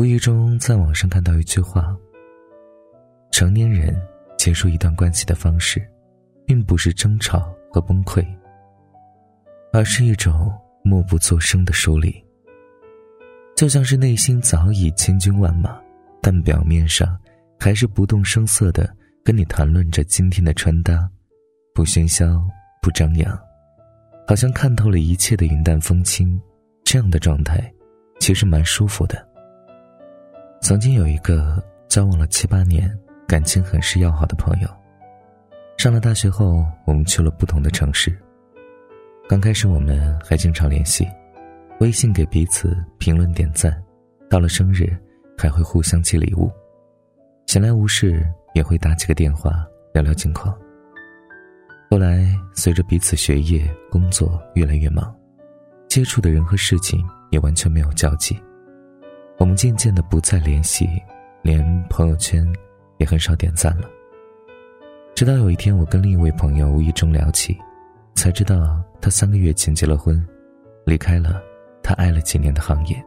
无意中在网上看到一句话：成年人结束一段关系的方式，并不是争吵和崩溃，而是一种默不作声的疏离。就像是内心早已千军万马，但表面上还是不动声色的跟你谈论着今天的穿搭，不喧嚣，不张扬，好像看透了一切的云淡风轻。这样的状态，其实蛮舒服的。曾经有一个交往了七八年、感情很是要好的朋友，上了大学后，我们去了不同的城市。刚开始我们还经常联系。微信给彼此评论点赞，到了生日还会互相寄礼物，闲来无事也会打几个电话聊聊近况。后来随着彼此学业工作越来越忙，接触的人和事情也完全没有交集，我们渐渐的不再联系，连朋友圈也很少点赞了。直到有一天，我跟另一位朋友无意中聊起，才知道他三个月前结了婚，离开了。他爱了几年的行业。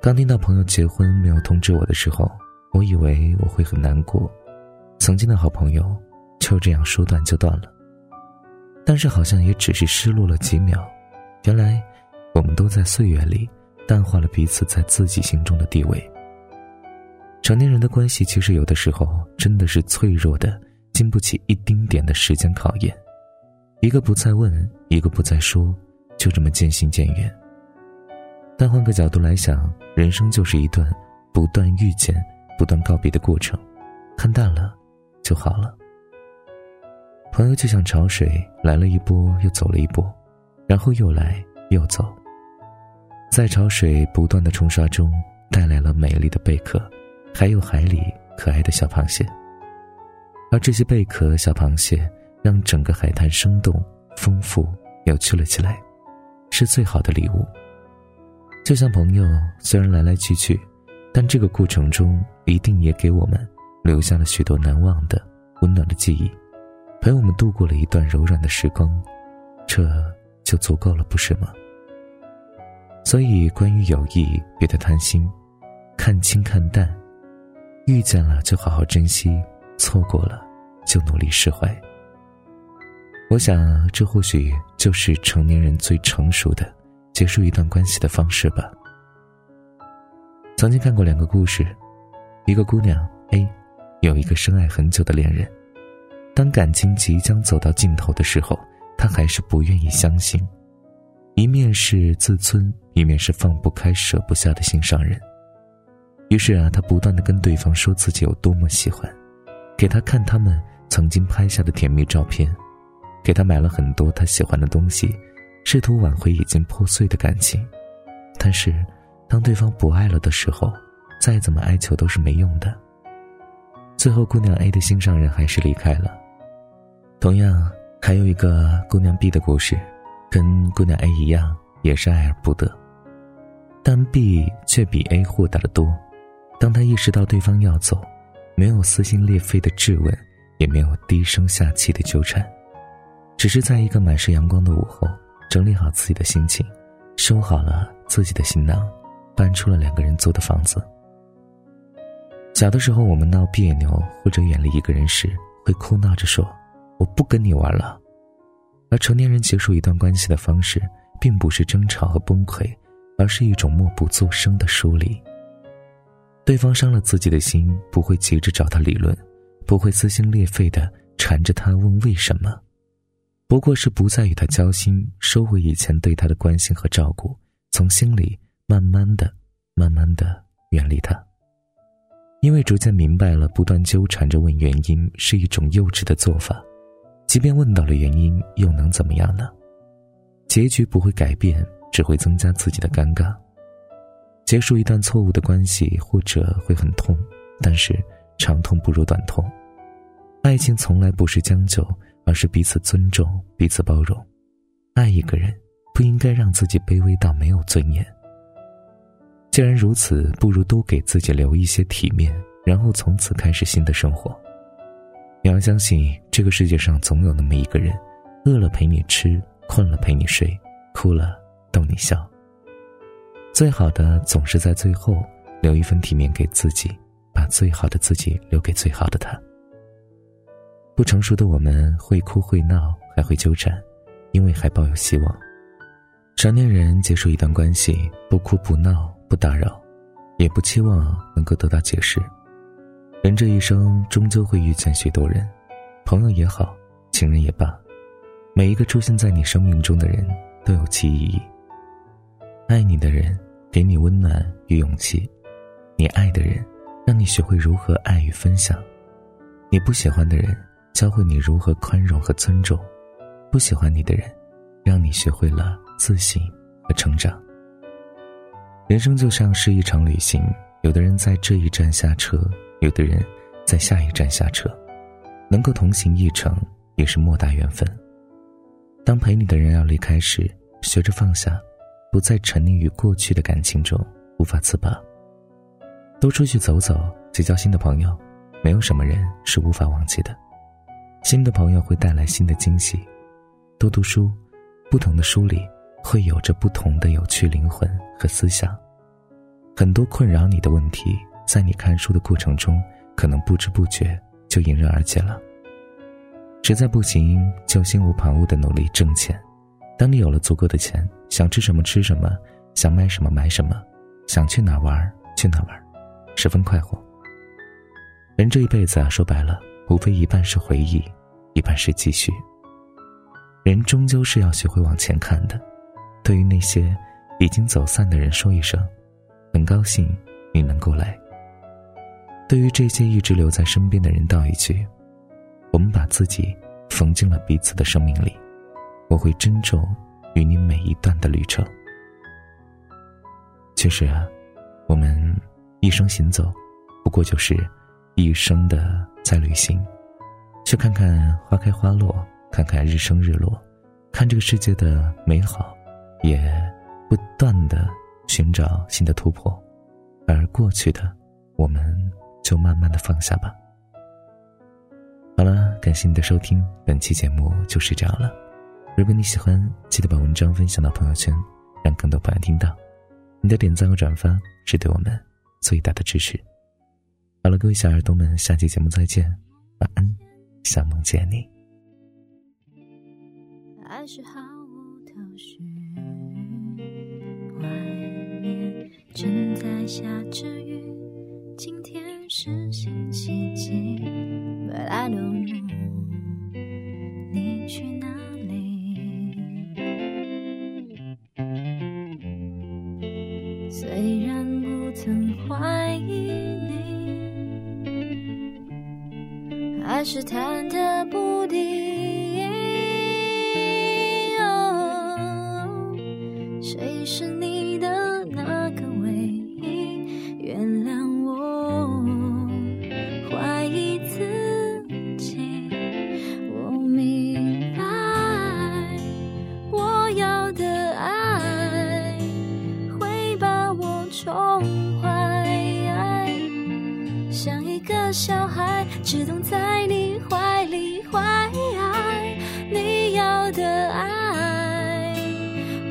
刚听到朋友结婚没有通知我的时候，我以为我会很难过，曾经的好朋友就这样说断就断了。但是好像也只是失落了几秒，原来我们都在岁月里淡化了彼此在自己心中的地位。成年人的关系其实有的时候真的是脆弱的，经不起一丁点的时间考验。一个不再问，一个不再说。就这么渐行渐远。但换个角度来想，人生就是一段不断遇见、不断告别的过程，看淡了就好了。朋友就像潮水，来了一波又走了一波，然后又来又走，在潮水不断的冲刷中，带来了美丽的贝壳，还有海里可爱的小螃蟹。而这些贝壳、小螃蟹，让整个海滩生动、丰富、有趣了起来。是最好的礼物。就像朋友，虽然来来去去，但这个过程中一定也给我们留下了许多难忘的、温暖的记忆，陪我们度过了一段柔软的时光，这就足够了，不是吗？所以，关于友谊，别太贪心，看清看淡，遇见了就好好珍惜，错过了就努力释怀。我想，这或许就是成年人最成熟的结束一段关系的方式吧。曾经看过两个故事，一个姑娘 A，有一个深爱很久的恋人，当感情即将走到尽头的时候，她还是不愿意相信，一面是自尊，一面是放不开、舍不下的心上人。于是啊，他不断的跟对方说自己有多么喜欢，给他看他们曾经拍下的甜蜜照片。给他买了很多他喜欢的东西，试图挽回已经破碎的感情。但是，当对方不爱了的时候，再怎么哀求都是没用的。最后，姑娘 A 的心上人还是离开了。同样，还有一个姑娘 B 的故事，跟姑娘 A 一样，也是爱而不得。但 B 却比 A 豁达的多。当他意识到对方要走，没有撕心裂肺的质问，也没有低声下气的纠缠。只是在一个满是阳光的午后，整理好自己的心情，收好了自己的行囊，搬出了两个人租的房子。小的时候，我们闹别扭或者远离一个人时，会哭闹着说：“我不跟你玩了。”而成年人结束一段关系的方式，并不是争吵和崩溃，而是一种默不作声的疏离。对方伤了自己的心，不会急着找他理论，不会撕心裂肺的缠着他问为什么。不过是不再与他交心，收回以前对他的关心和照顾，从心里慢慢的、慢慢的远离他。因为逐渐明白了，不断纠缠着问原因是一种幼稚的做法，即便问到了原因，又能怎么样呢？结局不会改变，只会增加自己的尴尬。结束一段错误的关系，或者会很痛，但是长痛不如短痛。爱情从来不是将就。而是彼此尊重，彼此包容。爱一个人，不应该让自己卑微到没有尊严。既然如此，不如多给自己留一些体面，然后从此开始新的生活。你要相信，这个世界上总有那么一个人，饿了陪你吃，困了陪你睡，哭了逗你笑。最好的总是在最后留一份体面给自己，把最好的自己留给最好的他。不成熟的我们会哭会闹，还会纠缠，因为还抱有希望。成年人结束一段关系，不哭不闹不打扰，也不期望能够得到解释。人这一生终究会遇见许多人，朋友也好，情人也罢，每一个出现在你生命中的人都有其意义。爱你的人给你温暖与勇气，你爱的人让你学会如何爱与分享，你不喜欢的人教会你如何宽容和尊重，不喜欢你的人让你学会了自信和成长。人生就像是一场旅行，有的人在这一站下车。有的人，在下一站下车，能够同行一程，也是莫大缘分。当陪你的人要离开时，学着放下，不再沉溺于过去的感情中无法自拔。多出去走走，结交新的朋友，没有什么人是无法忘记的。新的朋友会带来新的惊喜。多读书，不同的书里会有着不同的有趣灵魂和思想。很多困扰你的问题。在你看书的过程中，可能不知不觉就迎刃而解了。实在不行，就心无旁骛的努力挣钱。当你有了足够的钱，想吃什么吃什么，想买什么买什么，想去哪玩去哪玩，十分快活。人这一辈子啊，说白了，无非一半是回忆，一半是继续。人终究是要学会往前看的。对于那些已经走散的人，说一声，很高兴你能够来。对于这些一直留在身边的人，道一句：“我们把自己缝进了彼此的生命里，我会珍重与你每一段的旅程。”其实啊，我们一生行走，不过就是一生的在旅行，去看看花开花落，看看日升日落，看这个世界的美好，也不断的寻找新的突破，而过去的，我们。就慢慢的放下吧。好了，感谢你的收听，本期节目就是这样了。如果你喜欢，记得把文章分享到朋友圈，让更多朋友听到。你的点赞和转发是对我们最大的支持。好了，各位小耳朵们，下期节目再见，晚安，想梦见你。还是毫无头绪，外面正在下着雨，今天。是星期几？But I don't 是忐忑小孩只懂在你怀里坏你要的爱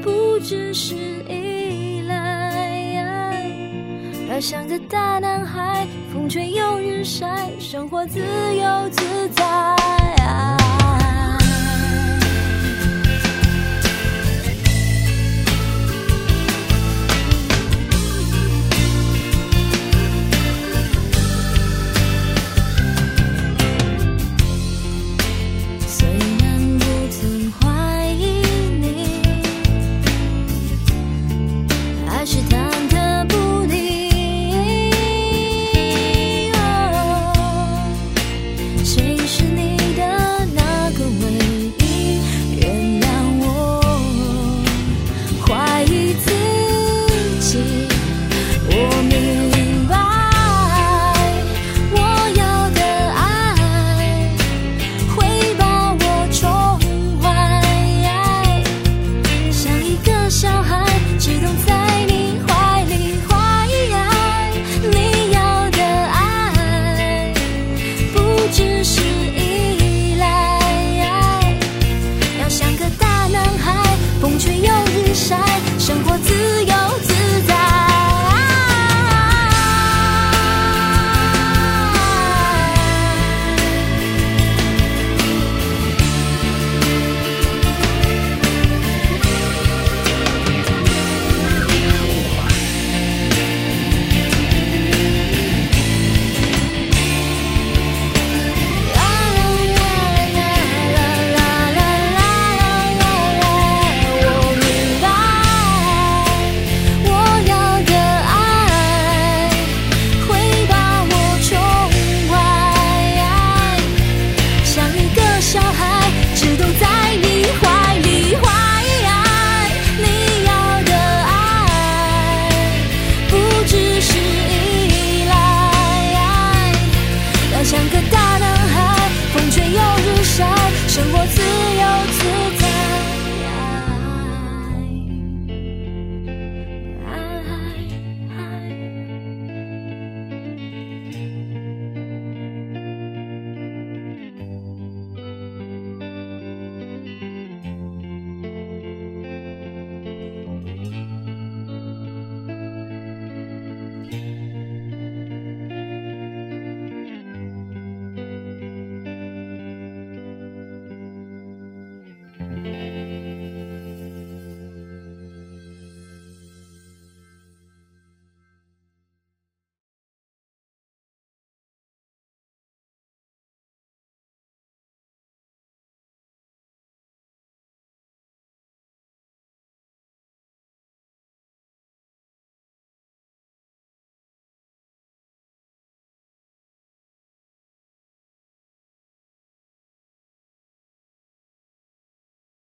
不只是依赖，而像个大男孩，风吹又日晒，生活自由自在。